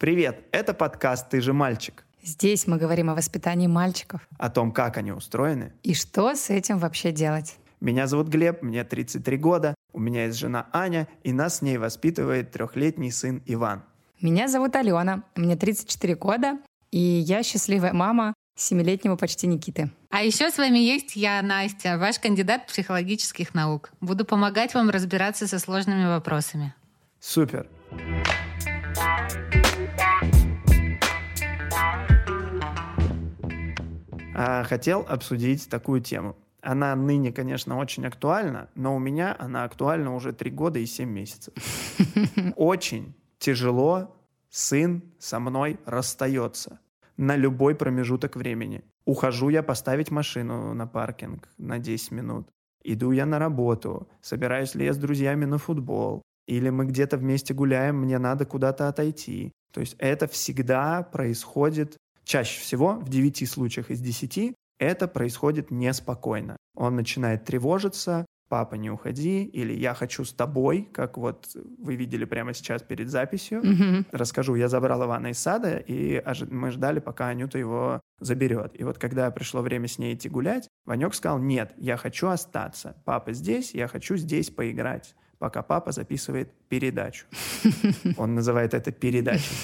Привет, это подкаст «Ты же мальчик». Здесь мы говорим о воспитании мальчиков. О том, как они устроены. И что с этим вообще делать. Меня зовут Глеб, мне 33 года, у меня есть жена Аня, и нас с ней воспитывает трехлетний сын Иван. Меня зовут Алена, мне 34 года, и я счастливая мама семилетнего почти Никиты. А еще с вами есть я, Настя, ваш кандидат психологических наук. Буду помогать вам разбираться со сложными вопросами. Супер. А, хотел обсудить такую тему. Она ныне, конечно, очень актуальна, но у меня она актуальна уже три года и семь месяцев. Очень тяжело сын со мной расстается на любой промежуток времени. Ухожу я поставить машину на паркинг на 10 минут. Иду я на работу, собираюсь ли я с друзьями на футбол, или мы где-то вместе гуляем, мне надо куда-то отойти. То есть это всегда происходит, чаще всего, в 9 случаях из 10, это происходит неспокойно. Он начинает тревожиться, папа, не уходи, или я хочу с тобой, как вот вы видели прямо сейчас перед записью. Mm-hmm. Расскажу, я забрал Ивана из сада, и мы ждали, пока Анюта его заберет. И вот когда пришло время с ней идти гулять, Ванек сказал, нет, я хочу остаться. Папа здесь, я хочу здесь поиграть пока папа записывает передачу. Он называет это передачей,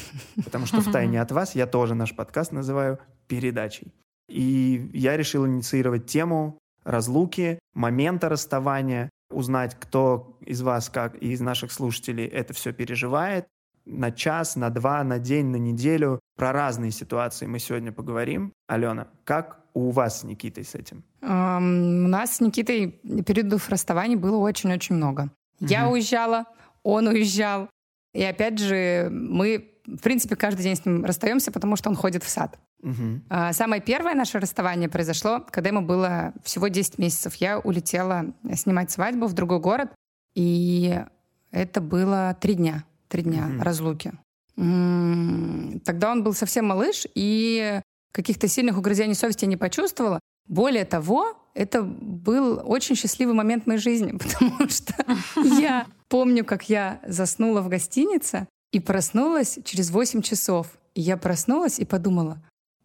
потому что в тайне от вас я тоже наш подкаст называю передачей. И я решил инициировать тему разлуки, момента расставания, узнать, кто из вас, как и из наших слушателей это все переживает. На час, на два, на день, на неделю. Про разные ситуации мы сегодня поговорим. Алена, как у вас с Никитой с этим? Um, у нас с Никитой периодов расставаний было очень-очень много. Угу. Я уезжала, он уезжал. И опять же, мы, в принципе, каждый день с ним расстаемся, потому что он ходит в сад. Угу. Самое первое наше расставание произошло, когда ему было всего 10 месяцев. Я улетела снимать свадьбу в другой город, и это было три дня, три дня угу. разлуки. Тогда он был совсем малыш, и каких-то сильных угрызений совести не почувствовала. Более того, это был очень счастливый момент в моей жизни, потому что я помню, как я заснула в гостинице и проснулась через 8 часов. И я проснулась и подумала,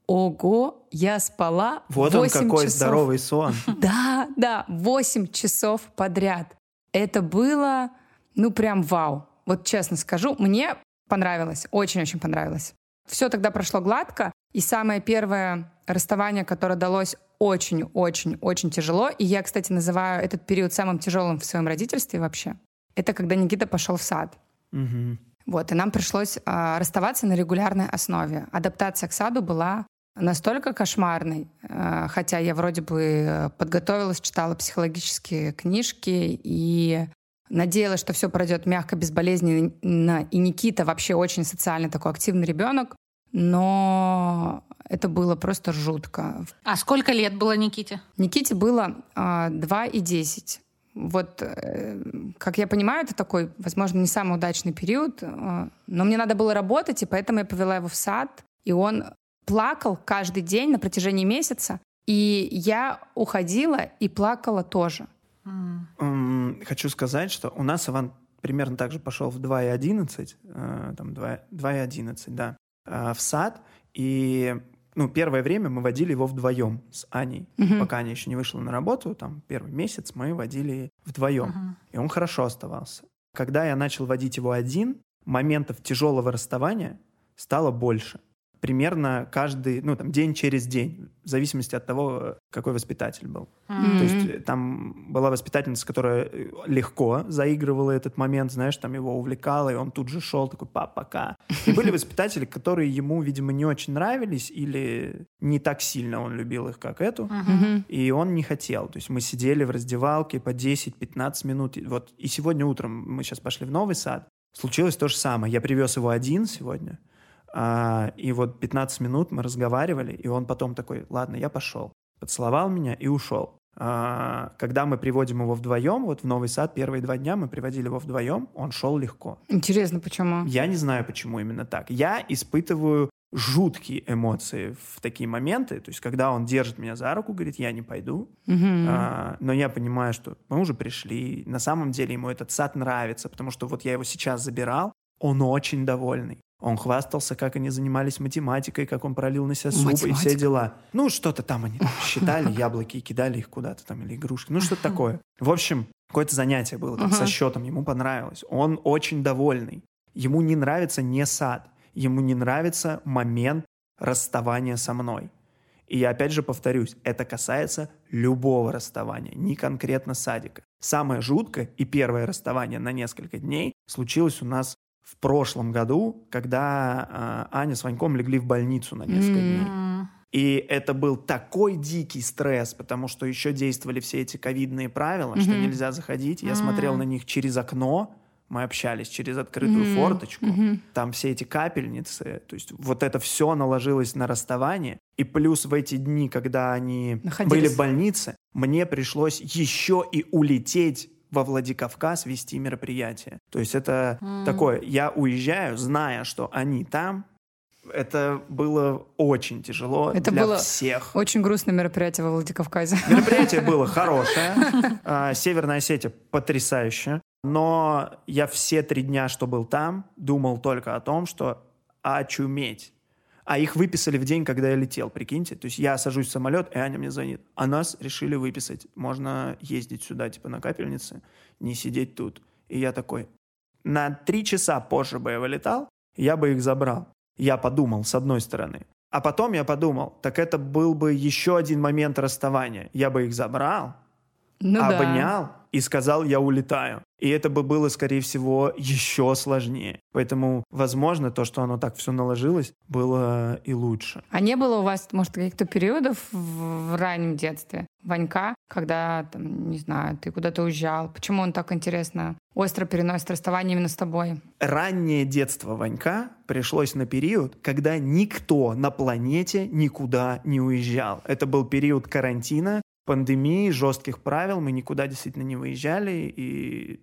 Ого, я спала Вот он какой часов. здоровый сон. Да, да, 8 часов подряд. Это было, ну, прям вау. Вот честно скажу, мне понравилось, очень-очень понравилось. Все тогда прошло гладко, и самое первое расставание, которое далось очень-очень-очень тяжело, и я, кстати, называю этот период самым тяжелым в своем родительстве вообще, это когда Никита пошел в сад. Угу. Вот, и нам пришлось э, расставаться на регулярной основе. Адаптация к саду была настолько кошмарный, э, хотя я вроде бы подготовилась, читала психологические книжки и надеялась, что все пройдет мягко, безболезненно. И Никита вообще очень социальный такой активный ребенок, но это было просто жутко. А сколько лет было Никите? Никите было э, 2 и 10. Вот, э, как я понимаю, это такой, возможно, не самый удачный период, э, но мне надо было работать, и поэтому я повела его в сад, и он плакал каждый день на протяжении месяца, и я уходила и плакала тоже. Mm. Хочу сказать, что у нас Иван примерно так же пошел в 2,11, э, там 2,11, да, э, в сад, и ну, первое время мы водили его вдвоем с Аней, uh-huh. пока Аня еще не вышла на работу, там первый месяц мы водили вдвоем, uh-huh. и он хорошо оставался. Когда я начал водить его один, моментов тяжелого расставания стало больше примерно каждый, ну, там, день через день, в зависимости от того, какой воспитатель был. Mm-hmm. То есть э, там была воспитательница, которая э, легко заигрывала этот момент, знаешь, там его увлекала, и он тут же шел такой, пап, пока. И были воспитатели, которые ему, видимо, не очень нравились, или не так сильно он любил их, как эту, mm-hmm. и он не хотел. То есть мы сидели в раздевалке по 10-15 минут. Вот и сегодня утром мы сейчас пошли в новый сад, случилось то же самое. Я привез его один сегодня, а, и вот 15 минут мы разговаривали, и он потом такой, ладно, я пошел. Поцеловал меня и ушел. А, когда мы приводим его вдвоем, вот в Новый Сад первые два дня мы приводили его вдвоем, он шел легко. Интересно, почему? Я не знаю, почему именно так. Я испытываю жуткие эмоции в такие моменты. То есть, когда он держит меня за руку, говорит, я не пойду. Угу. А, но я понимаю, что мы уже пришли. На самом деле ему этот сад нравится, потому что вот я его сейчас забирал, он очень довольный Он хвастался, как они занимались математикой, как он пролил на себя суп и Математика. все дела. Ну, что-то там они считали, яблоки и кидали их куда-то там, или игрушки. Ну, что-то такое. В общем, какое-то занятие было там со счетом, ему понравилось. Он очень довольный. Ему не нравится не сад. Ему не нравится момент расставания со мной. И я опять же повторюсь, это касается любого расставания, не конкретно садика. Самое жуткое и первое расставание на несколько дней случилось у нас в прошлом году, когда э, Аня с Ваньком легли в больницу на несколько М. дней. И это был такой дикий стресс, потому что еще действовали все эти ковидные правила, что Мгм. нельзя заходить. Я М. смотрел на них через окно, мы общались через открытую Мгм. форточку. Мгм. Там все эти капельницы, то есть вот это все наложилось на расставание. И плюс в эти дни, когда они Находились. были в больнице, мне пришлось еще и улететь во Владикавказ вести мероприятие. То есть это М. такое, я уезжаю, зная, что они там. Это было очень тяжело Это для было всех. Очень грустное мероприятие во Владикавказе. Мероприятие было хорошее. А, Северная Осетия потрясающая. Но я все три дня, что был там, думал только о том, что очуметь. А их выписали в день, когда я летел, прикиньте. То есть я сажусь в самолет, и Аня мне звонит. А нас решили выписать. Можно ездить сюда, типа, на капельнице, не сидеть тут. И я такой, на три часа позже бы я вылетал, я бы их забрал. Я подумал, с одной стороны. А потом я подумал, так это был бы еще один момент расставания. Я бы их забрал, Ну да. обнял и сказал, я улетаю. И это бы было, скорее всего, еще сложнее. Поэтому, возможно, то, что оно так все наложилось, было и лучше. А не было у вас, может, каких-то периодов в раннем детстве, Ванька, когда, там, не знаю, ты куда-то уезжал? Почему он так интересно, остро переносит расставание именно с тобой? Раннее детство Ванька пришлось на период, когда никто на планете никуда не уезжал. Это был период карантина, пандемии, жестких правил. Мы никуда действительно не выезжали. И,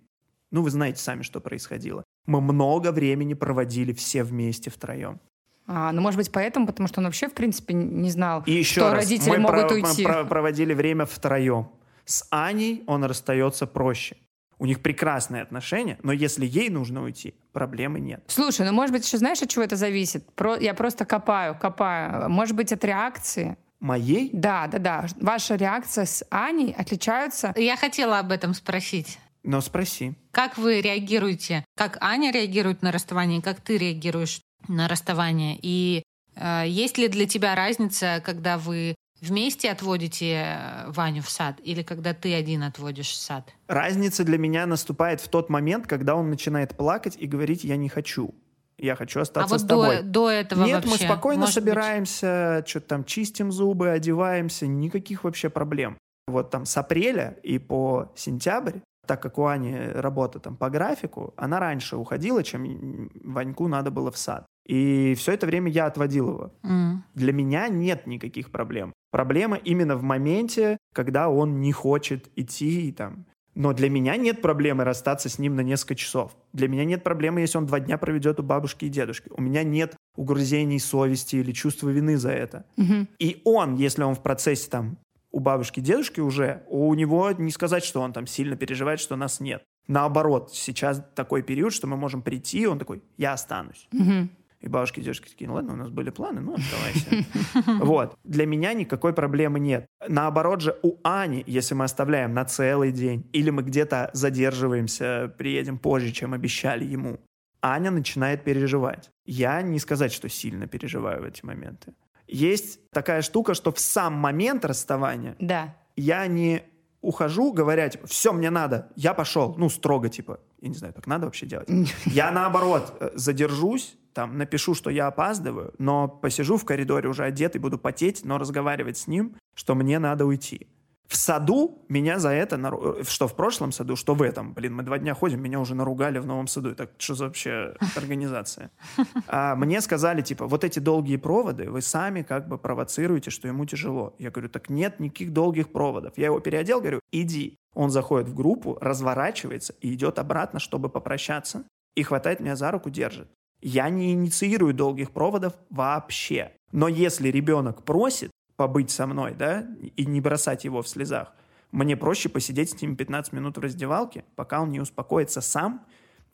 ну, вы знаете сами, что происходило. Мы много времени проводили все вместе втроем. А, ну, может быть, поэтому, потому что он вообще, в принципе, не знал, И еще что раз, родители мы могут про- уйти. про- проводили время втроем. С Аней он расстается проще. У них прекрасные отношения, но если ей нужно уйти, проблемы нет. Слушай, ну, может быть, еще знаешь, от чего это зависит? Про... Я просто копаю, копаю. Может быть, от реакции? Моей Да, да, да. Ваша реакция с Аней отличаются. Я хотела об этом спросить. Но спроси. Как вы реагируете? Как Аня реагирует на расставание? Как ты реагируешь на расставание? И э, есть ли для тебя разница, когда вы вместе отводите э, Ваню в сад или когда ты один отводишь в сад? Разница для меня наступает в тот момент, когда он начинает плакать и говорить «я не хочу». Я хочу А остаться вот с до, тобой. до этого Нет, мы вообще, спокойно может быть, собираемся, что-то там чистим зубы, одеваемся, никаких вообще проблем. Вот там с апреля и по сентябрь, так как у Ани работа там по графику, она раньше уходила, чем Ваньку надо было в сад. И все это время я отводил его. М. Для меня нет никаких проблем. Проблема именно в моменте, когда он не хочет идти и там. Но для меня нет проблемы расстаться с ним на несколько часов. Для меня нет проблемы, если он два дня проведет у бабушки и дедушки. У меня нет угрызений совести или чувства вины за это. Мгм. И он, если он в процессе там у бабушки дедушки уже, у него не сказать, что он там сильно переживает, что нас нет. Наоборот, сейчас такой период, что мы можем прийти, он такой, я останусь. Мгм. И бабушки и дедушки такие, ну ладно, у нас были планы, ну оставайся. Вот. Для меня никакой проблемы нет. Наоборот же, у Ани, если мы оставляем на целый день, или мы где-то задерживаемся, приедем позже, чем обещали ему, Аня начинает переживать. Я не сказать, что сильно переживаю в эти моменты. Есть такая штука, что в сам момент расставания Да. я не ухожу, говоря, типа, все, мне надо, я пошел, ну, строго, типа, я не знаю, так надо вообще делать. Я, наоборот, э, задержусь, там, напишу, что я опаздываю, но посижу в коридоре уже одетый, буду потеть, но разговаривать с ним, что мне надо уйти. В саду меня за это, что в прошлом саду, что в этом. Блин, мы два дня ходим, меня уже наругали в новом саду. Так что за вообще организация? А мне сказали, типа, вот эти долгие проводы вы сами как бы провоцируете, что ему тяжело. Я говорю, так нет никаких долгих проводов. Я его переодел, говорю, иди. Он заходит в группу, разворачивается и идет обратно, чтобы попрощаться, и хватает меня за руку, держит. Я не инициирую долгих проводов вообще. Но если ребенок просит побыть со мной, да, и не бросать его в слезах, мне проще посидеть с ним 15 минут в раздевалке, пока он не успокоится сам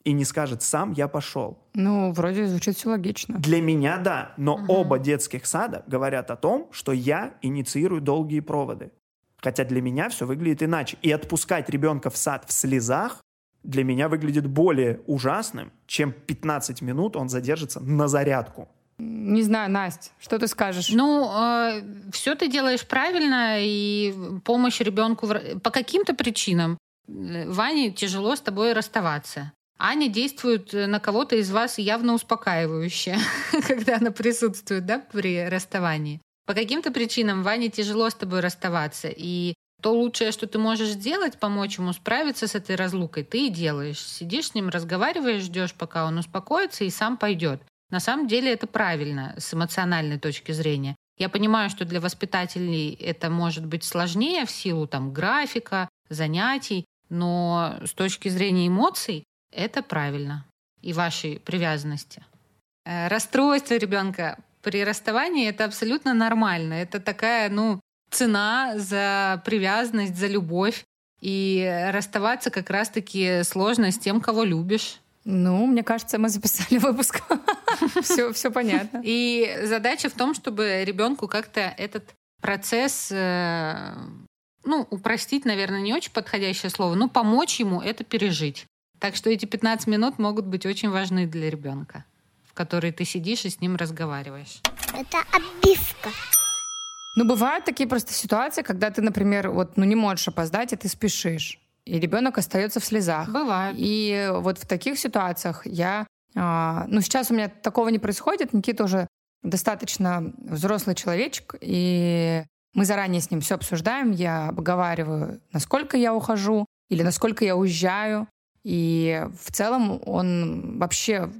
и не скажет «сам я пошел». Ну, вроде звучит все логично. Для меня да, но Мгм. оба детских сада говорят о том, что я инициирую долгие проводы. Хотя для меня все выглядит иначе. И отпускать ребенка в сад в слезах для меня выглядит более ужасным, чем 15 минут он задержится на зарядку. Не знаю, Настя, что ты скажешь? Ну, все ты делаешь правильно, и помощь ребенку в по каким-то причинам э, Ване тяжело с тобой расставаться. Аня действует э, на кого-то из вас явно успокаивающе, когда она присутствует да, при расставании. По каким-то причинам Ване тяжело с тобой расставаться, и то лучшее, что ты можешь сделать, помочь ему справиться с этой разлукой, ты и делаешь. Сидишь с ним, разговариваешь, ждешь, пока он успокоится, и сам пойдет. На самом деле это правильно с эмоциональной точки зрения. Я понимаю, что для воспитателей это может быть сложнее в силу там, графика, занятий, но с точки зрения эмоций это правильно и вашей привязанности. Э, Расстройство ребенка при расставании это абсолютно нормально. Это такая, ну, цена за привязанность, за любовь. И расставаться как раз-таки сложно с тем, кого любишь. Ну, мне кажется, мы записали выпуск. Все, все понятно. И задача в том, чтобы ребенку как-то этот процесс, э, ну, упростить, наверное, не очень подходящее слово, но помочь ему это пережить. Так что эти 15 минут могут быть очень важны для ребенка, в которые ты сидишь и с ним разговариваешь. Это обивка. Ну, бывают такие просто ситуации, когда ты, например, вот, ну, не можешь опоздать, и ты спешишь. И ребенок остается в слезах. Бывает. И вот в таких ситуациях я... а, ну, сейчас у меня такого не происходит. Никита уже достаточно взрослый человечек, и мы заранее с ним все обсуждаем. Я обговариваю, насколько я ухожу или насколько я уезжаю. И в целом он вообще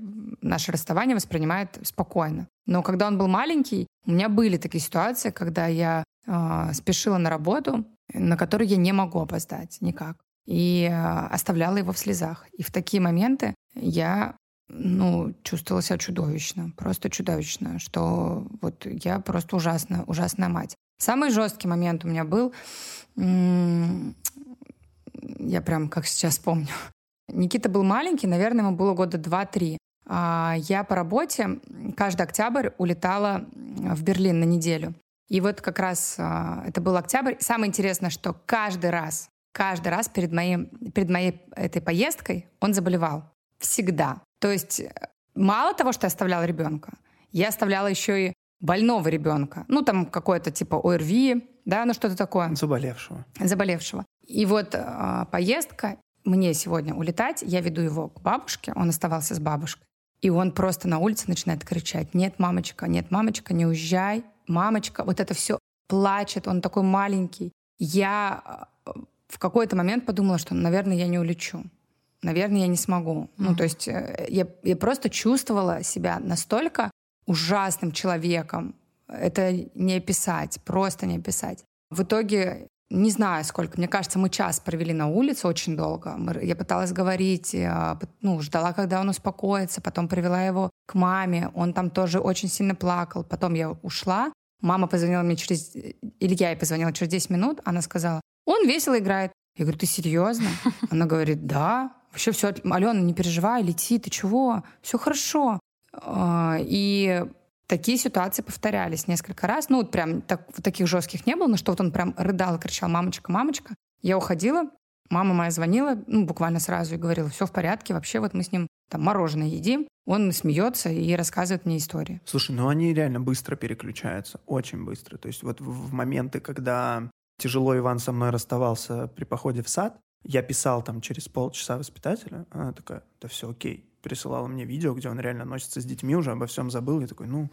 наше расставание воспринимает спокойно. Но когда он был маленький, у меня были такие ситуации, когда я а, спешила на работу, на которую я не могу опоздать никак. И а, оставляла его в слезах. И в такие моменты я ну, чувствовала себя чудовищно, просто чудовищно, что вот я просто ужасная, ужасная мать. Самый жесткий момент у меня был, я прям как сейчас помню. Никита был маленький, наверное, ему было года 2-3. А Я по работе каждый октябрь улетала в Берлин на неделю. И вот как раз а, это был октябрь. Самое интересное, что каждый раз, каждый раз перед, моим, перед моей этой поездкой он заболевал. Всегда. То есть э, мало того, что я оставляла ребенка, я оставляла еще и больного ребенка. Ну, там какое-то типа ОРВИ, да, ну что-то такое Заболевшего. заболевшего. И вот а, поездка, мне сегодня улетать, я веду его к бабушке, он оставался с бабушкой. И он просто на улице начинает кричать, нет, мамочка, нет, мамочка, не уезжай, мамочка, вот это все плачет, он такой маленький. Я а, в какой-то момент подумала, что, наверное, я не улечу. Наверное, я не смогу. Ну, то есть э, я, я просто чувствовала себя настолько ужасным человеком. Это не описать, просто не описать. В итоге не знаю сколько. Мне кажется, мы час провели на улице очень долго. Я пыталась говорить, я, ну, ждала, когда он успокоится. Потом привела его к маме. Он там тоже очень сильно плакал. Потом я ушла. Мама позвонила мне через... Или я ей позвонила через 10 минут. Она сказала, он весело играет. Я говорю, ты серьезно? Она говорит, да. Вообще все, Алена, не переживай, лети, ты чего? Все хорошо. А, И такие ситуации повторялись несколько раз. Ну, вот прям так, таких жестких не было, но что вот он прям рыдал и кричал «мамочка, мамочка». Я уходила, мама моя звонила, ну, буквально сразу и говорила, все в порядке, вообще вот мы с ним там мороженое едим. Он смеется и рассказывает мне истории. Слушай, ну они реально быстро переключаются, очень быстро. То есть вот в в моменты, когда тяжело Иван со мной расставался при походе в сад, я писал там через полчаса воспитателя, она такая, да все окей. Пересылала мне видео, где он реально носится с детьми, уже обо всем забыл. Я такой, ну,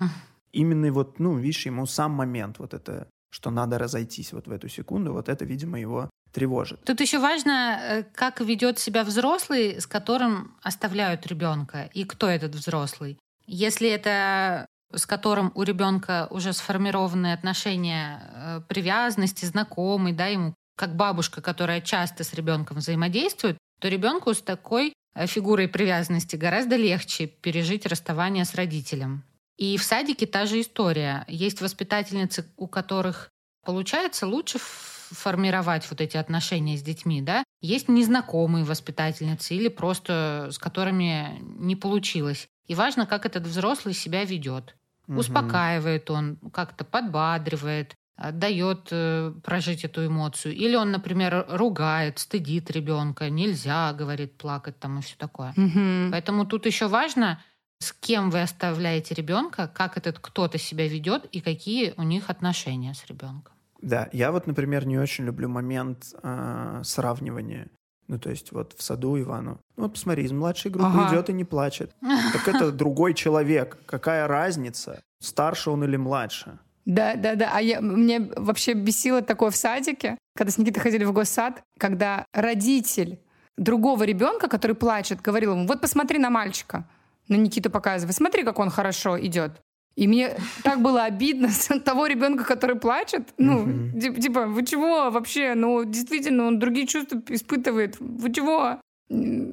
именно вот, ну, видишь, ему сам момент вот это, что надо разойтись вот в эту секунду, вот это, видимо, его тревожит. Тут еще важно, э, как ведет себя взрослый, с которым оставляют ребенка, и кто этот взрослый. Если это с которым у ребенка уже сформированы отношения э, привязанности, знакомый, да, ему как бабушка, которая часто с ребенком взаимодействует, то ребенку с такой э, фигурой привязанности гораздо легче пережить расставание с родителем. И в садике та же история. Есть воспитательницы, у которых получается лучше формировать вот эти отношения с детьми, да, есть незнакомые воспитательницы или просто с которыми не получилось. И важно, как этот взрослый себя ведет. Угу. Успокаивает он, как-то подбадривает, дает э, прожить эту эмоцию. Или он, например, ругает, стыдит ребенка, нельзя, говорит, плакать там и все такое. Угу. Поэтому тут еще важно, с кем вы оставляете ребенка, как этот кто-то себя ведет и какие у них отношения с ребенком. Да, я вот, например, не очень люблю момент э, сравнивания. Ну, то есть вот в саду Ивану. Ну, вот посмотри, из младшей группы ага. идет и не плачет. Так это другой человек. Какая разница, старше он или младше? Да, да, да. А я, мне вообще бесило такое в садике, когда с Никитой ходили в госсад, когда родитель другого ребенка, который плачет, говорил ему, вот посмотри на мальчика. Но Никита показывает, смотри, как он хорошо идет. И мне так было обидно с того ребенка, который плачет. Ну, mm-hmm. типа, вы чего вообще? Ну, действительно, он другие чувства испытывает. Вы чего?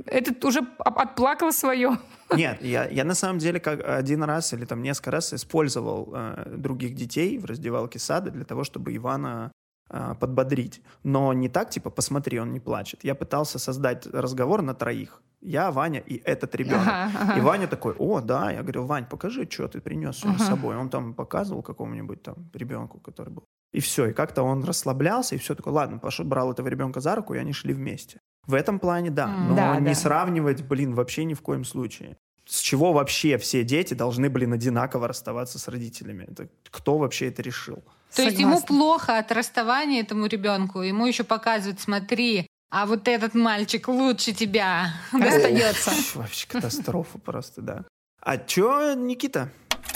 Этот уже отплакал свое. Нет, я, я на самом деле как один раз или там несколько раз использовал э, других детей в раздевалке сада для того, чтобы Ивана э, подбодрить. Но не так, типа, посмотри, он не плачет. Я пытался создать разговор на троих. Я, Ваня и этот ребенок. Ага, ага. И Ваня такой, о, да. Я говорю, Вань, покажи, что ты принес ага. с собой. Он там показывал какому-нибудь там ребенку, который был. И все, и как-то он расслаблялся, и все такое, ладно, пошел, брал этого ребенка за руку, и они шли вместе. В этом плане да, но да, не да. сравнивать, блин, вообще ни в коем случае. С чего вообще все дети должны, блин, одинаково расставаться с родителями? Это кто вообще это решил? То Согласна. есть ему плохо от расставания этому ребенку, ему еще показывают, смотри, а вот этот мальчик лучше тебя остается. Вообще катастрофа просто, да. А чё, Никита?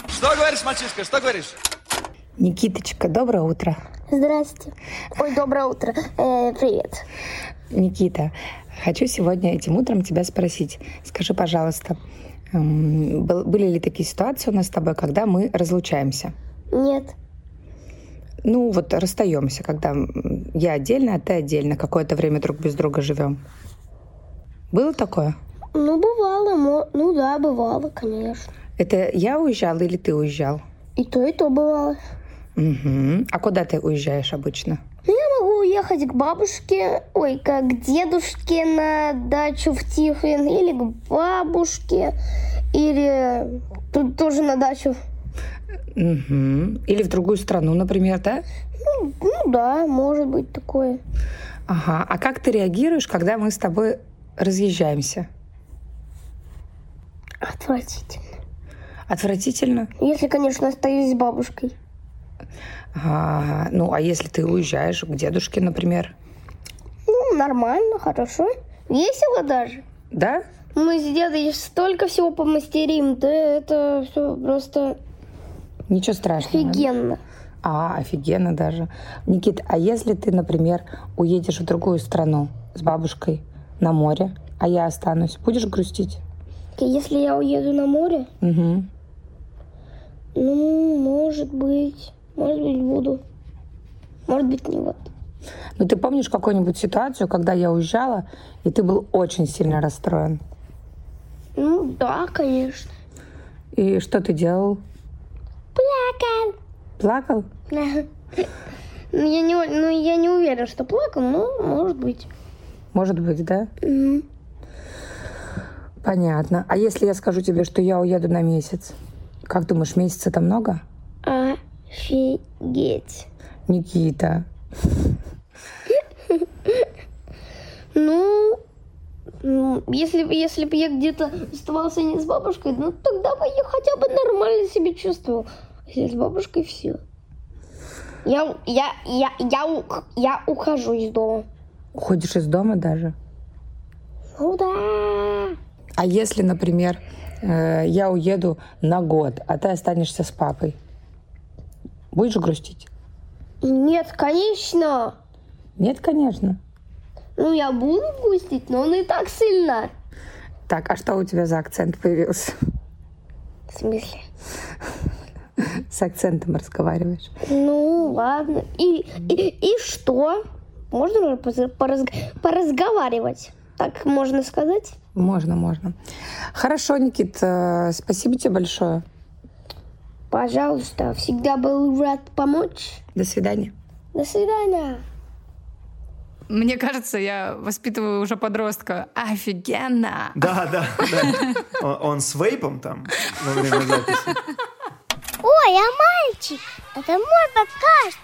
Что говоришь, мальчишка, что говоришь? Никиточка, доброе утро. Здрасте. Ой, доброе утро. Э, привет. Никита, хочу сегодня этим утром тебя спросить. Скажи, пожалуйста, были ли такие ситуации у нас с тобой, когда мы разлучаемся? Нет. Ну, вот расстаемся, когда я отдельно, а ты отдельно, какое-то время друг без друга живем. Было такое? Ну, бывало. Ну да, бывало, конечно. Это я уезжал или ты уезжал? И то, и то бывало. Угу. А куда ты уезжаешь обычно? Ну, я могу уехать к бабушке, ой, как к дедушке на дачу в Тихвин, или к бабушке, или тут тоже на дачу Угу. Или в другую страну, например, да? Ну, ну да, может быть такое. Ага. А как ты реагируешь, когда мы с тобой разъезжаемся? Отвратительно. Отвратительно? Если, конечно, остаюсь с бабушкой. А, ну, а если ты уезжаешь к дедушке, например? Ну, нормально, хорошо. Весело даже. Да? Мы с дедой столько всего помастерим, да это все просто Ничего страшного. Офигенно. А, офигенно даже. Никит, а если ты, например, уедешь в другую страну с бабушкой на море, а я останусь, будешь грустить? Если я уеду на море? Угу. Ну, может быть. Может быть, буду. Может быть, не вот. Ну, ты помнишь какую-нибудь ситуацию, когда я уезжала, и ты был очень сильно расстроен? Ну, да, конечно. И что ты делал? Плакал. Плакал? Да. Ну, я не, ну, я не уверена, что плакал, но может быть. Может быть, да? Угу. Понятно. А если я скажу тебе, что я уеду на месяц? Как думаешь, месяца-то много? Офигеть. Никита. Ну, если, если бы я где-то оставался не с бабушкой, ну тогда бы я хотя бы нормально себя чувствовал. С бабушкой все. Я, я, я, я, я ухожу из дома. Уходишь из дома даже? Ну да. А если, например, э, я уеду на год, а ты останешься с папой, будешь грустить? Нет, конечно. Нет, конечно. Ну, я буду грустить, но не так сильно. Так, а что у тебя за акцент появился? В смысле? С акцентом разговариваешь. Ну, ладно. И, и, и что? Можно поразг... поразговаривать? Так можно сказать? Можно, можно. Хорошо, Никит, э, спасибо тебе большое. Пожалуйста, всегда был рад помочь. До свидания. До свидания. Мне кажется, я воспитываю уже подростка. Офигенно! Да, да, да. Он, он с вейпом там во время записи. Ой, а мальчик, это мой подкаст.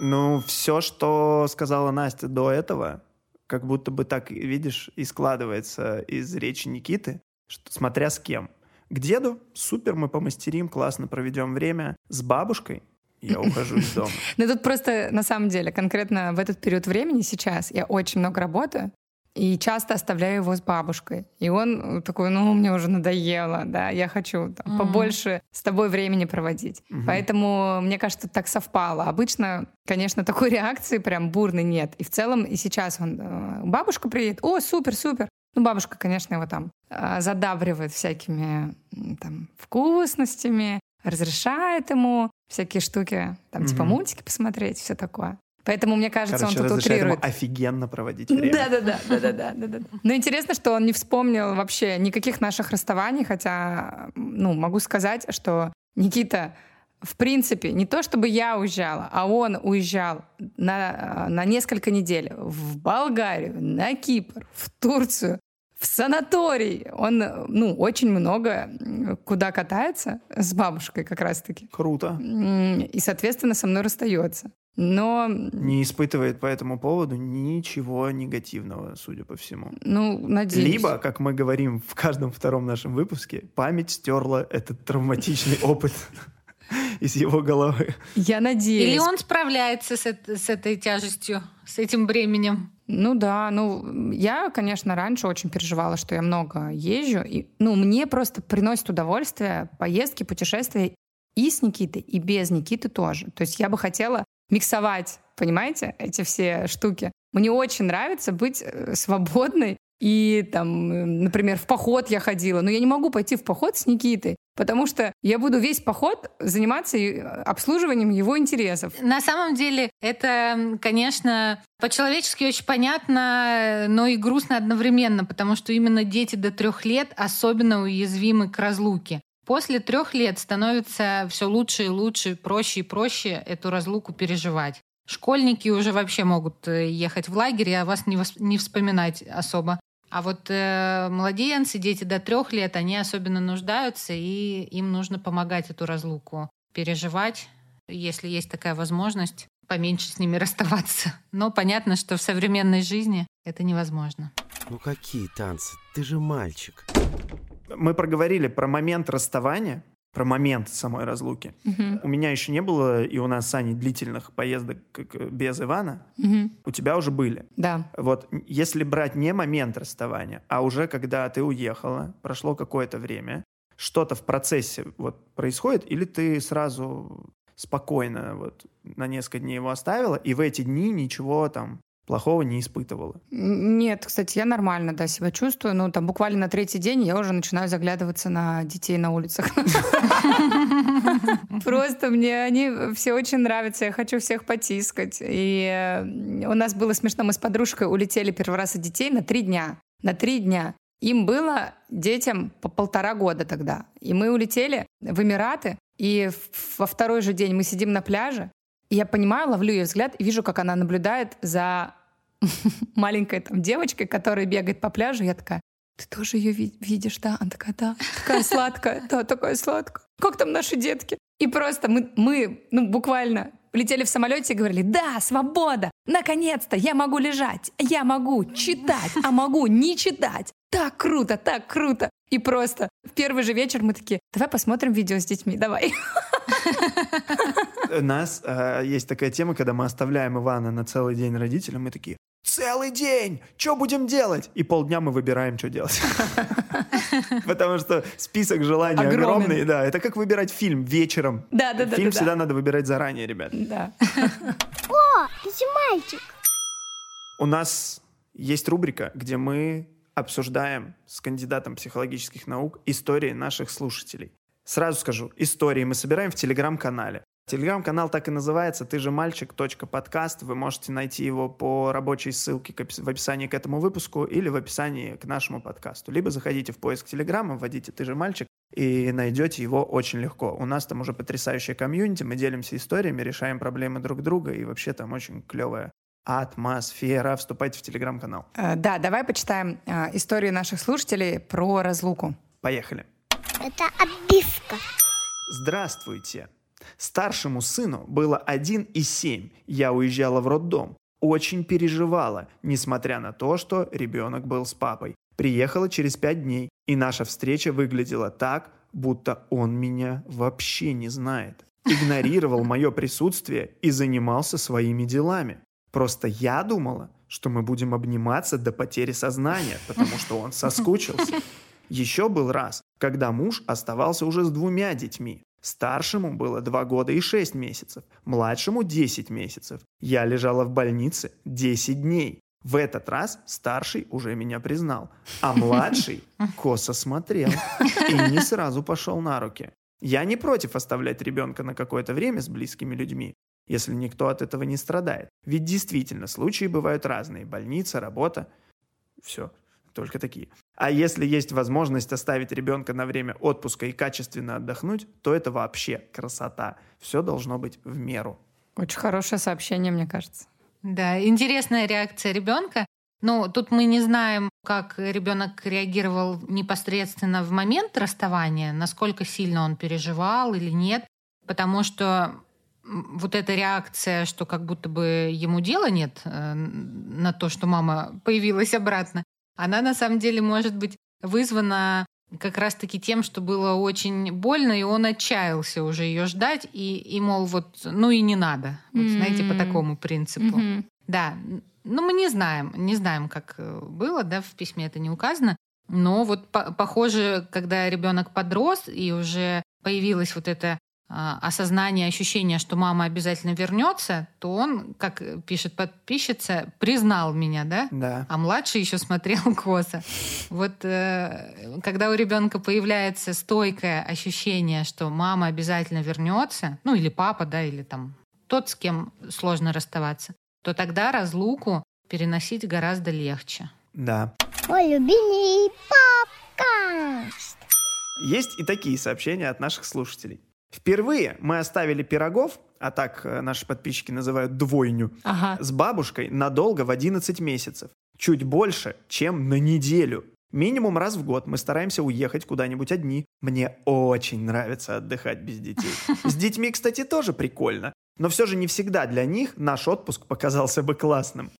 Ну, все, что сказала Настя до этого, как будто бы так, видишь, и складывается из речи Никиты, что, смотря с кем. К деду супер, мы помастерим, классно проведем время. С бабушкой я ухожу из дома. Ну тут просто, на самом деле, конкретно в этот период времени сейчас я очень много работаю, и часто оставляю его с бабушкой. И он такой, ну, мне уже надоело, да, я хочу там, mm-hmm. побольше с тобой времени проводить. Mm-hmm. Поэтому, мне кажется, так совпало. Обычно, конечно, такой реакции прям бурной нет. И в целом и сейчас он, э, бабушка приедет, о, супер, супер. Ну, бабушка, конечно, его там э, задабривает всякими там вкусностями, разрешает ему всякие штуки, там, mm-hmm. типа мультики посмотреть, все такое. Поэтому, мне кажется, Короче, он тут утрирует. офигенно проводить время. Да-да-да. да-да-да, да-да. Но интересно, что он не вспомнил вообще никаких наших расставаний, хотя, ну, могу сказать, что Никита в принципе, не то чтобы я уезжала, а он уезжал на, на несколько недель в Болгарию, на Кипр, в Турцию, в санаторий. Он, ну, очень много куда катается с бабушкой как раз-таки. Круто. И, соответственно, со мной расстается но... Не испытывает по этому поводу ничего негативного, судя по всему. Ну, надеюсь. Либо, как мы говорим в каждом втором нашем выпуске, память стерла этот травматичный опыт из его головы. Я надеюсь. Или он справляется с, с этой тяжестью, с этим бременем. Ну да, ну я, конечно, раньше очень переживала, что я много езжу. И, ну, мне просто приносит удовольствие поездки, путешествия и с Никитой, и без Никиты тоже. То есть я бы хотела миксовать, понимаете, эти все штуки. Мне очень нравится быть э, свободной и там, например, в поход я ходила, но я не могу пойти в поход с Никитой, потому что я буду весь поход заниматься э, обслуживанием его интересов. На самом деле это, конечно, по-человечески очень понятно, но и грустно одновременно, потому что именно дети до трех лет особенно уязвимы к разлуке. После трех лет становится все лучше и лучше, проще и проще эту разлуку переживать. Школьники уже вообще могут э, ехать в лагерь, а вас не, не вспоминать особо. А вот э, младенцы, дети до трех лет, они особенно нуждаются, и им нужно помогать эту разлуку переживать, если есть такая возможность, поменьше с ними расставаться. Но понятно, что в современной жизни это невозможно. Ну какие танцы? Ты же мальчик мы проговорили про момент расставания, про момент самой разлуки. Угу. У меня еще не было, и у нас с Аней длительных поездок без Ивана. Угу. У тебя уже были. Да. Вот если брать не момент расставания, а уже когда ты уехала, прошло какое-то время, что-то в процессе вот происходит, или ты сразу спокойно вот на несколько дней его оставила, и в эти дни ничего там плохого не испытывала? Нет, кстати, я нормально, да, себя чувствую. Ну, там буквально на третий день я уже начинаю заглядываться на детей на улицах. Просто мне они все очень нравятся, я хочу всех потискать. И э, у нас было смешно, мы с подружкой улетели первый раз от детей на три дня. На три дня. Им было детям по полтора года тогда. И мы улетели в Эмираты, и во второй же день мы сидим на пляже, я понимаю, ловлю ее взгляд и вижу, как она наблюдает за маленькой там девочкой, которая бегает по пляжу. Я такая, ты тоже ее видишь, да? Она такая, да, такая сладкая, да, такая сладкая. Как там наши детки? И просто мы, мы ну, буквально летели в самолете и говорили, да, свобода, наконец-то я могу лежать, я могу читать, а могу не читать. Так круто, так круто. И просто в первый же вечер мы такие, давай посмотрим видео с детьми, давай. У нас э, есть такая тема, когда мы оставляем Ивана на целый день родителям, мы такие, целый день, что будем делать? И полдня мы выбираем, что делать. Потому что список желаний огромный, да. Это как выбирать фильм вечером. Да, да, да. Фильм всегда надо выбирать заранее, ребят. Да. О, ты мальчик. У нас есть рубрика, где мы обсуждаем с кандидатом психологических наук истории наших слушателей. Сразу скажу, истории мы собираем в телеграм-канале. Телеграм-канал так и называется «Ты же мальчик. Подкаст». Вы можете найти его по рабочей ссылке в описании к этому выпуску или в описании к нашему подкасту. Либо заходите в поиск Телеграма, вводите «Ты же мальчик» и найдете его очень легко. У нас там уже потрясающая комьюнити, мы делимся историями, решаем проблемы друг друга, и вообще там очень клевая атмосфера. Вступайте в телеграм-канал. Э, Да, давай почитаем э, историю наших слушателей про разлуку. Поехали. Это отбивка. Здравствуйте. Старшему сыну было 1 и 7. Я уезжала в роддом. Очень переживала, несмотря на то, что ребенок был с папой. Приехала через 5 дней, и наша встреча выглядела так, будто он меня вообще не знает. Игнорировал мое присутствие и занимался своими делами. Просто я думала, что мы будем обниматься до потери сознания, потому что он соскучился. Еще был раз, когда муж оставался уже с двумя детьми. Старшему было 2 года и 6 месяцев, младшему 10 месяцев. Я лежала в больнице 10 дней. В этот раз старший уже меня признал, а младший косо смотрел и не сразу пошел на руки. Я не против оставлять ребенка на какое-то время с близкими людьми, если никто от этого не страдает. Ведь действительно, случаи бывают разные. Больница, работа. Все, только такие. А если есть возможность оставить ребенка на время отпуска и качественно отдохнуть, то это вообще красота. Все должно быть в меру. Очень хорошее сообщение, мне кажется. Да, интересная реакция ребенка. Ну, тут мы не знаем, как ребенок реагировал непосредственно в момент расставания, насколько сильно он переживал или нет, потому что вот эта реакция, что как будто бы ему дела нет э, на то, что мама появилась обратно, она на самом деле может быть вызвана как раз-таки тем, что было очень больно, и он отчаялся уже ее ждать, и, и мол, вот, ну и не надо. Вот, знаете, по такому принципу. Мгм. Да, ну мы не знаем, не знаем, как э, было, да, в письме это не указано. Но вот по- похоже, когда ребенок подрос и уже появилось вот это а, осознание, ощущение, что мама обязательно вернется, то он, как пишет подписчица, признал меня, да? Да. А младший еще смотрел косо. Вот э, когда у ребенка появляется стойкое ощущение, что мама обязательно вернется, ну или папа, да, или там тот, с кем сложно расставаться, то тогда разлуку переносить гораздо легче. Да. Мой любимый подкаст. Есть и такие сообщения от наших слушателей. Впервые мы оставили пирогов, а так э, наши подписчики называют двойню, Ага. с бабушкой надолго в 11 месяцев. Чуть больше, чем на неделю. Минимум раз в год мы стараемся уехать куда-нибудь одни. Мне очень нравится отдыхать без детей. С детьми, кстати, тоже прикольно. Но все же не всегда для них наш отпуск показался бы классным.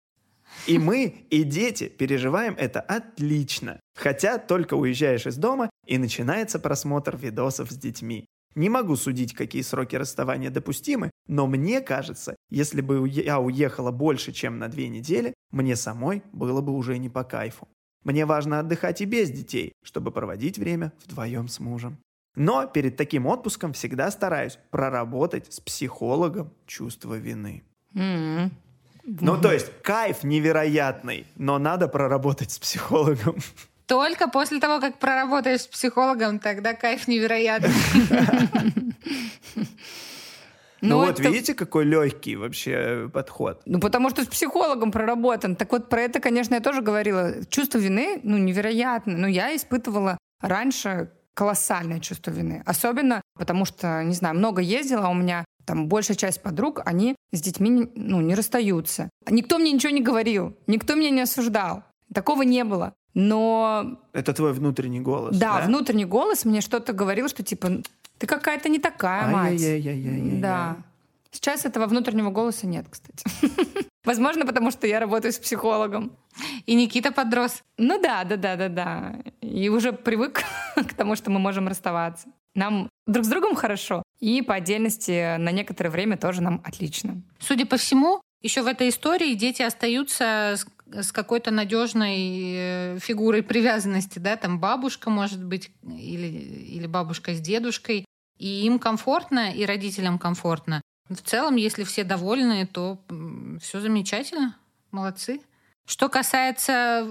И мы, и дети переживаем это отлично. Хотя только уезжаешь из дома, и начинается просмотр видосов с детьми. Не могу судить, какие сроки расставания допустимы, но мне кажется, если бы я уехала больше, чем на две недели, мне самой было бы уже не по кайфу. Мне важно отдыхать и без детей, чтобы проводить время вдвоем с мужем. Но перед таким отпуском всегда стараюсь проработать с психологом чувство вины. М. Ну, то есть, кайф невероятный, но надо проработать с психологом. Только после того, как проработаешь с психологом, тогда кайф невероятный. Ну, вот это- видите, какой легкий вообще подход. Ну, потому что с психологом проработан. Так вот, про это, конечно, я тоже говорила. Чувство вины, ну, невероятно. Ну, я испытывала раньше колоссальное чувство вины. Особенно потому что, не знаю, много ездила, а у меня там большая часть подруг, они с детьми ну, не расстаются. Никто мне ничего не говорил, никто меня не осуждал. Такого не было. Но Это твой внутренний голос. да, внутренний голос мне что-то говорил, что типа ты какая-то не такая, мать. Да. Сейчас этого внутреннего голоса нет, кстати. Возможно, потому что я работаю с психологом. И Никита подрос. Ну да, да, да, да, да. И уже привык к тому, что мы можем расставаться. Нам друг с другом хорошо, и по отдельности на некоторое время тоже нам отлично. Судя по всему, еще в этой истории дети остаются с, с какой-то надежной э, фигурой привязанности, да, там бабушка, может быть, или, или бабушка с дедушкой, и им комфортно, и родителям комфортно. В целом, если все довольны, то все замечательно, молодцы. Что касается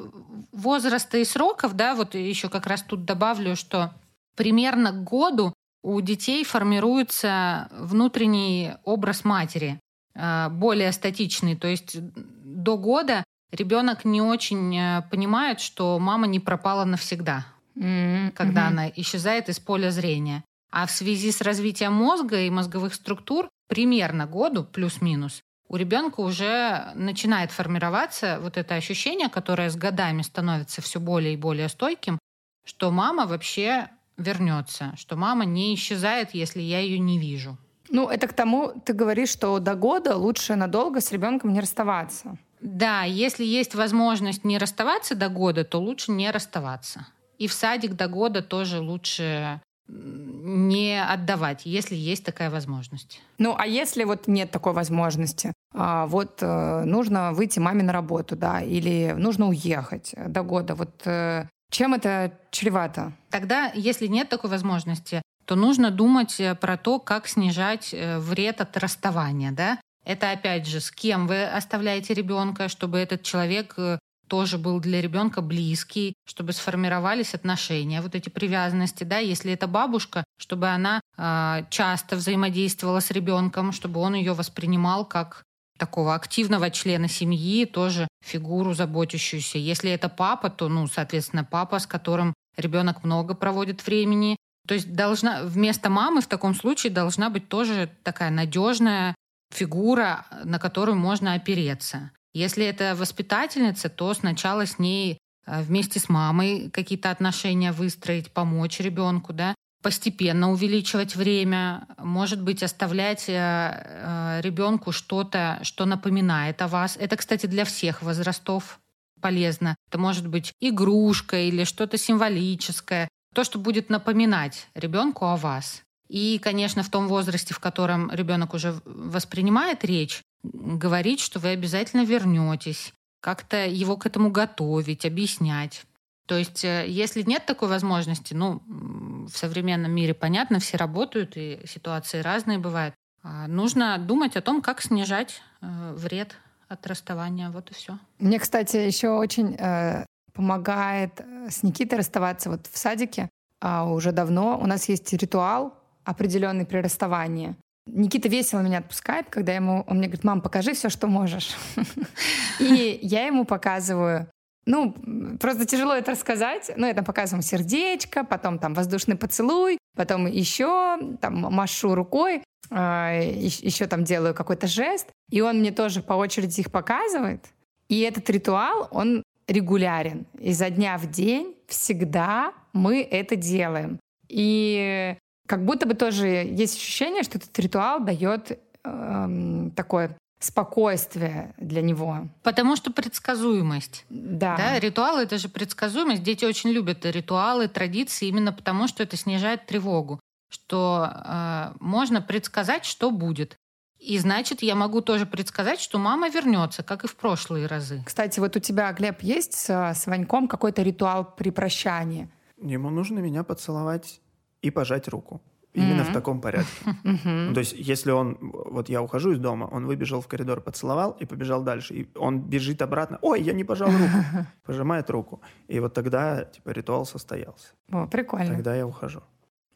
возраста и сроков, да, вот еще как раз тут добавлю, что примерно к году у детей формируется внутренний образ матери, э, более статичный. То есть до года ребенок не очень э, понимает, что мама не пропала навсегда, когда Мгм. она исчезает из поля зрения. А в связи с развитием мозга и мозговых структур примерно году, плюс-минус, у ребенка уже начинает формироваться вот это ощущение, которое с годами становится все более и более стойким, что мама вообще вернется, что мама не исчезает, если я ее не вижу. Ну, это к тому, ты говоришь, что до года лучше надолго с ребенком не расставаться. Да, если есть возможность не расставаться до года, то лучше не расставаться. И в садик до года тоже лучше не отдавать, если есть такая возможность. Ну, а если вот нет такой возможности? А, вот э, нужно выйти маме на работу, да, или нужно уехать до года. Вот э, чем это чревато? Тогда, если нет такой возможности, то нужно думать э, про то, как снижать вред от расставания, да? Это опять же, с кем вы оставляете ребенка, чтобы этот человек э, тоже был для ребенка близкий, чтобы сформировались отношения, вот эти привязанности, да, если это бабушка, чтобы она э, часто взаимодействовала с ребенком, чтобы он ее воспринимал как такого активного члена семьи, тоже фигуру заботящуюся. Если это папа, то, ну, соответственно, папа, с которым ребенок много проводит времени. То есть должна вместо мамы в таком случае должна быть тоже такая надежная фигура, на которую можно опереться. Если это воспитательница, то сначала с ней э, вместе с мамой какие-то отношения выстроить, помочь ребенку, да, постепенно увеличивать время, может быть, оставлять э, э, ребенку что-то, что напоминает о вас. Это, кстати, для всех возрастов полезно. Это может быть игрушка или что-то символическое, то, что будет напоминать ребенку о вас. И, конечно, в том возрасте, в котором ребенок уже воспринимает речь, говорить, что вы обязательно вернетесь, как-то его к этому готовить, объяснять. То есть, э, если нет такой возможности, ну, в современном мире понятно, все работают, и ситуации разные бывают. А нужно думать о том, как снижать э, вред от расставания. Вот и все. Мне, кстати, еще очень э, помогает э, с Никитой расставаться вот в садике. А уже давно у нас есть ритуал определенный при расставании. Никита весело меня отпускает, когда ему, он мне говорит, мам, покажи все, что можешь. И я ему показываю ну, просто тяжело это рассказать. Ну, я там показываю сердечко, потом там воздушный поцелуй, потом еще там машу рукой, а, еще там делаю какой-то жест. И он мне тоже по очереди их показывает. И этот ритуал, он регулярен. Изо дня в день всегда мы это делаем. И как будто бы тоже есть ощущение, что этот ритуал дает эм, такое спокойствие для него. Потому что предсказуемость. Да. да. Ритуалы — это же предсказуемость. Дети очень любят ритуалы, традиции именно потому, что это снижает тревогу. Что э, можно предсказать, что будет. И значит, я могу тоже предсказать, что мама вернется, как и в прошлые разы. Кстати, вот у тебя, Глеб, есть с, с Ваньком какой-то ритуал при прощании? Ему нужно меня поцеловать и пожать руку. Именно mm-hmm. в таком порядке. Mm-hmm. То есть, если он, вот я ухожу из дома, он выбежал в коридор, поцеловал и побежал дальше. И он бежит обратно. Ой, я не пожал руку. Пожимает руку. И вот тогда, типа, ритуал состоялся. О, прикольно. Тогда я ухожу.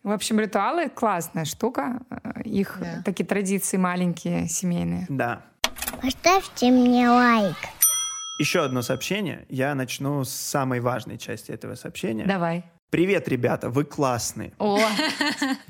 В общем, ритуалы классная штука. Их да. такие традиции маленькие, семейные. Да. Поставьте мне лайк. Еще одно сообщение. Я начну с самой важной части этого сообщения. Давай. Привет, ребята, вы классные. О.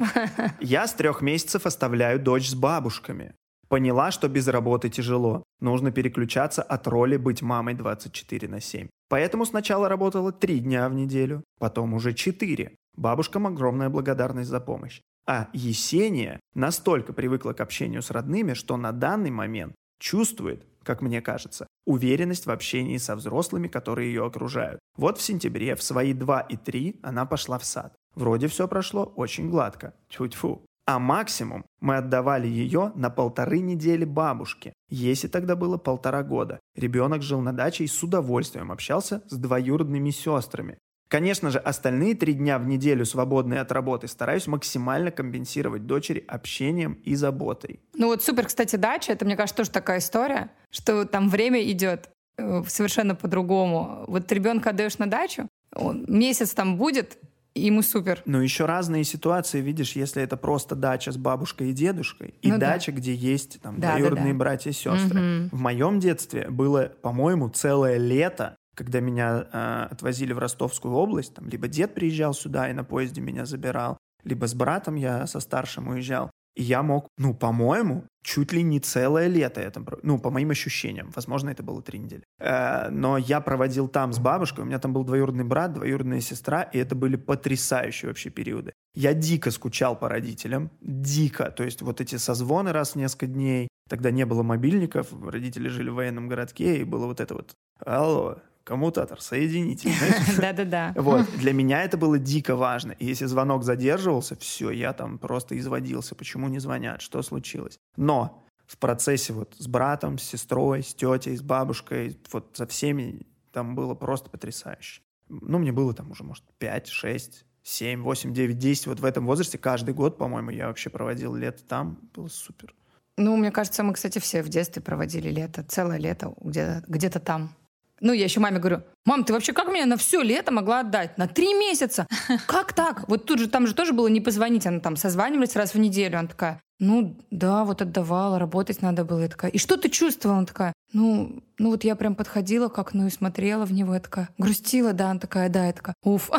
Я с трех месяцев оставляю дочь с бабушками. Поняла, что без работы тяжело. Нужно переключаться от роли быть мамой 24 на 7. Поэтому сначала работала три дня в неделю, потом уже четыре. Бабушкам огромная благодарность за помощь. А Есения настолько привыкла к общению с родными, что на данный момент чувствует, как мне кажется, уверенность в общении со взрослыми, которые ее окружают. Вот в сентябре в свои 2 и 3 она пошла в сад. Вроде все прошло очень гладко. Тьфу-тьфу. А максимум мы отдавали ее на полторы недели бабушке. Если тогда было полтора года. Ребенок жил на даче и с удовольствием общался с двоюродными сестрами. Конечно же, остальные три дня в неделю, свободные от работы, стараюсь максимально компенсировать дочери общением и заботой. Ну вот супер, кстати, дача, это, мне кажется, тоже такая история, что там время идет э, совершенно по-другому. Вот ребенка отдаешь на дачу, он месяц там будет, и ему супер. Но еще разные ситуации, видишь, если это просто дача с бабушкой и дедушкой, и ну, дача, да. где есть там да, двоюродные да, да. братья и сестры. Угу. В моем детстве было, по-моему, целое лето когда меня э, отвозили в Ростовскую область, там либо дед приезжал сюда и на поезде меня забирал, либо с братом я со старшим уезжал. И я мог, ну, по-моему, чуть ли не целое лето это, ну, по моим ощущениям. Возможно, это было три недели. Э, но я проводил там с бабушкой. У меня там был двоюродный брат, двоюродная сестра, и это были потрясающие вообще периоды. Я дико скучал по родителям, дико. То есть вот эти созвоны раз в несколько дней. Тогда не было мобильников, родители жили в военном городке, и было вот это вот «Алло, коммутатор, соедините. Да-да-да. Вот. Для меня это было дико важно. И если звонок задерживался, все, я там просто изводился. Почему не звонят? Что случилось? Но в процессе вот с братом, с сестрой, с тетей, с бабушкой, вот со всеми там было просто потрясающе. Ну, мне было там уже, может, 5, 6, 7, 8, 9, 10. Вот в этом возрасте каждый год, по-моему, я вообще проводил лето там. Было супер. Ну, мне кажется, мы, кстати, все в детстве проводили лето, целое лето где-то где там. Ну, я еще маме говорю, мам, ты вообще как меня на все лето могла отдать? На три месяца? Как так? Вот тут же, там же тоже было не позвонить, она там созванивались раз в неделю. Она такая, ну, да, вот отдавала, работать надо было. Я такая, и что ты чувствовала? Она такая, ну, ну вот я прям подходила к окну и смотрела в него. Я такая, грустила, да? Она такая, да. Я такая, уф,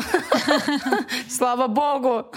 слава богу.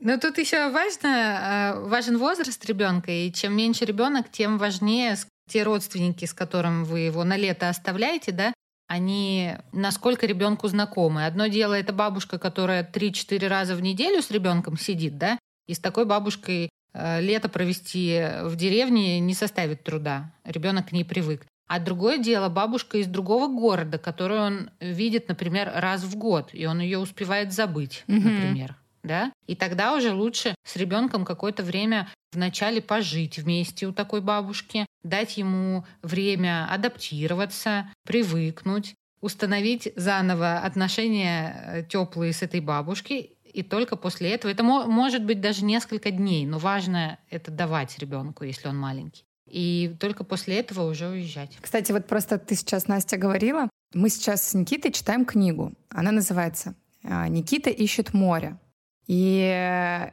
Но тут еще важно, э, важен возраст ребенка, и чем меньше ребенок, тем важнее, те родственники, с которым вы его на лето оставляете, да, они насколько ребенку знакомы. Одно дело это бабушка, которая 3-4 раза в неделю с ребенком сидит, да, и с такой бабушкой э, лето провести в деревне не составит труда. Ребенок к ней привык. А другое дело бабушка из другого города, которую он видит, например, раз в год, и он ее успевает забыть, mm-hmm. например да, и тогда уже лучше с ребенком какое-то время вначале пожить вместе у такой бабушки, дать ему время адаптироваться, привыкнуть, установить заново отношения э, теплые с этой бабушкой, и только после этого, это может быть даже несколько дней, но важно это давать ребенку, если он маленький. И только после этого уже уезжать. Кстати, вот просто ты сейчас, Настя, говорила, мы сейчас с Никитой читаем книгу. Она называется «А, «Никита ищет море». И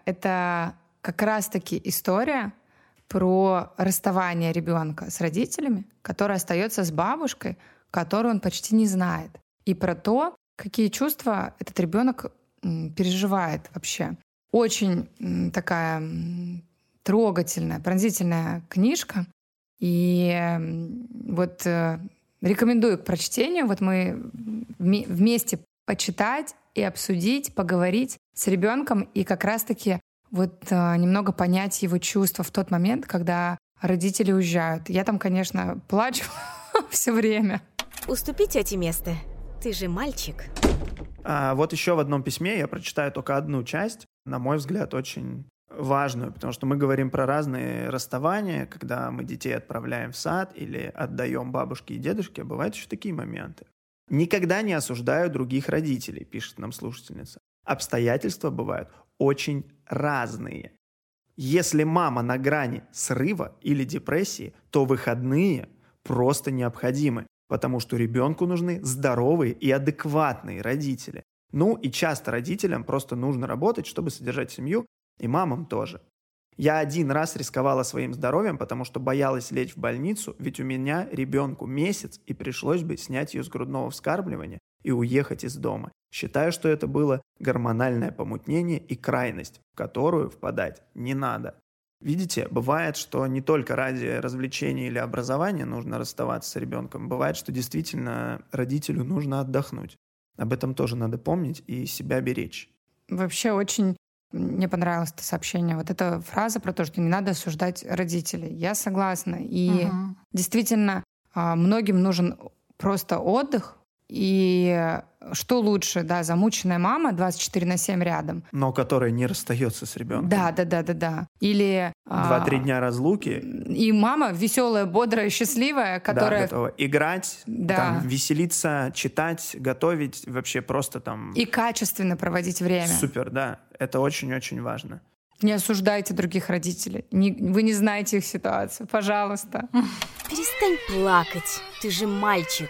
это как раз-таки история про расставание ребенка с родителями, который остается с бабушкой, которую он почти не знает. И про то, какие чувства этот ребенок переживает вообще. Очень такая трогательная, пронзительная книжка. И вот э, рекомендую к прочтению. Вот мы вместе почитать и обсудить, поговорить с ребенком и как раз-таки вот э, немного понять его чувства в тот момент, когда родители уезжают. Я там, конечно, плачу все время. Уступи тете место. Ты же мальчик. А вот еще в одном письме я прочитаю только одну часть, на мой взгляд, очень важную, потому что мы говорим про разные расставания, когда мы детей отправляем в сад или отдаем бабушке и дедушке, а бывают еще такие моменты. Никогда не осуждаю других родителей, пишет нам слушательница. Обстоятельства бывают очень разные. Если мама на грани срыва или депрессии, то выходные просто необходимы, потому что ребенку нужны здоровые и адекватные родители. Ну и часто родителям просто нужно работать, чтобы содержать семью, и мамам тоже. Я один раз рисковала своим здоровьем, потому что боялась лечь в больницу, ведь у меня ребенку месяц, и пришлось бы снять ее с грудного вскармливания и уехать из дома. Считаю, что это было гормональное помутнение и крайность, в которую впадать не надо. Видите, бывает, что не только ради развлечения или образования нужно расставаться с ребенком. Бывает, что действительно родителю нужно отдохнуть. Об этом тоже надо помнить и себя беречь. Вообще очень мне понравилось это сообщение. Вот эта фраза про то, что не надо осуждать родителей. Я согласна. И угу. действительно, а, многим нужен просто отдых. И что лучше, да, замученная мама 24 на 7 рядом. Но которая не расстается с ребенком. Да, да, да, да, да. Или... Два-три а, дня разлуки. И мама веселая, бодрая, счастливая, которая... Да, готова играть, да. там, веселиться, читать, готовить, вообще просто там... И качественно проводить время. Супер, да. Это очень-очень важно. Не осуждайте других родителей. Не, вы не знаете их ситуацию. Пожалуйста. Перестань плакать. Ты же мальчик.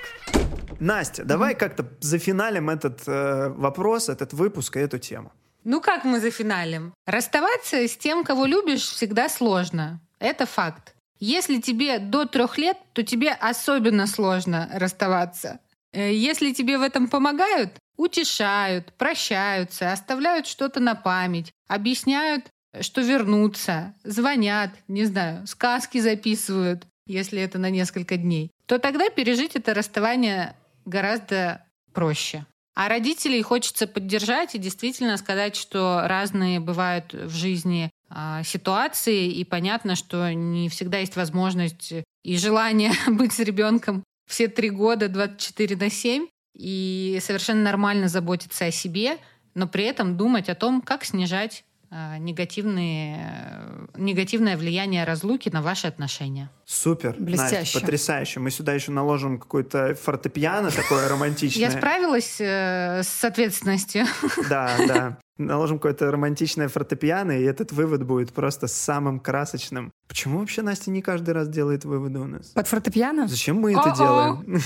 Настя, давай как-то зафиналим этот э, вопрос, этот выпуск и эту тему. Ну как мы зафиналим? Расставаться с тем, кого любишь, всегда сложно. Это факт. Если тебе до трех лет, то тебе особенно сложно расставаться. Э, если тебе в этом помогают, утешают, прощаются, оставляют что-то на память, объясняют, что вернутся, звонят, не знаю, сказки записывают, если это на несколько дней, то тогда пережить это расставание гораздо проще. А родителей хочется поддержать и действительно сказать, что разные бывают в жизни а, ситуации, и понятно, что не всегда есть возможность и желание быть с ребенком все три года 24 на 7, и совершенно нормально заботиться о себе, но при этом думать о том, как снижать негативные, негативное влияние разлуки на ваши отношения. Супер, Блестяще. Настя, потрясающе. Мы сюда еще наложим какое-то фортепиано такое романтичное. Я справилась э, с ответственностью. Да, да. Наложим какое-то романтичное фортепиано, и этот вывод будет просто самым красочным. Почему вообще Настя не каждый раз делает выводы у нас? Под фортепиано? Зачем мы это О-о. делаем?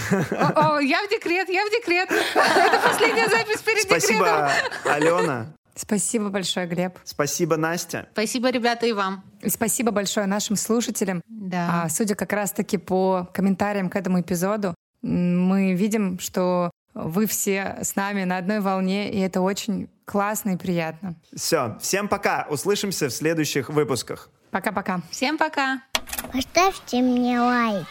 О, я в декрет, я в декрет. Это последняя запись перед декретом. Спасибо, Алена. Спасибо большое, Глеб. Спасибо, Настя. Спасибо, ребята, и вам. И спасибо большое нашим слушателям. Да. А, судя как раз-таки по комментариям к этому эпизоду, мы видим, что вы все с нами на одной волне, и это очень классно и приятно. Все, всем пока. Услышимся в следующих выпусках. Пока-пока. Всем пока. Поставьте мне лайк.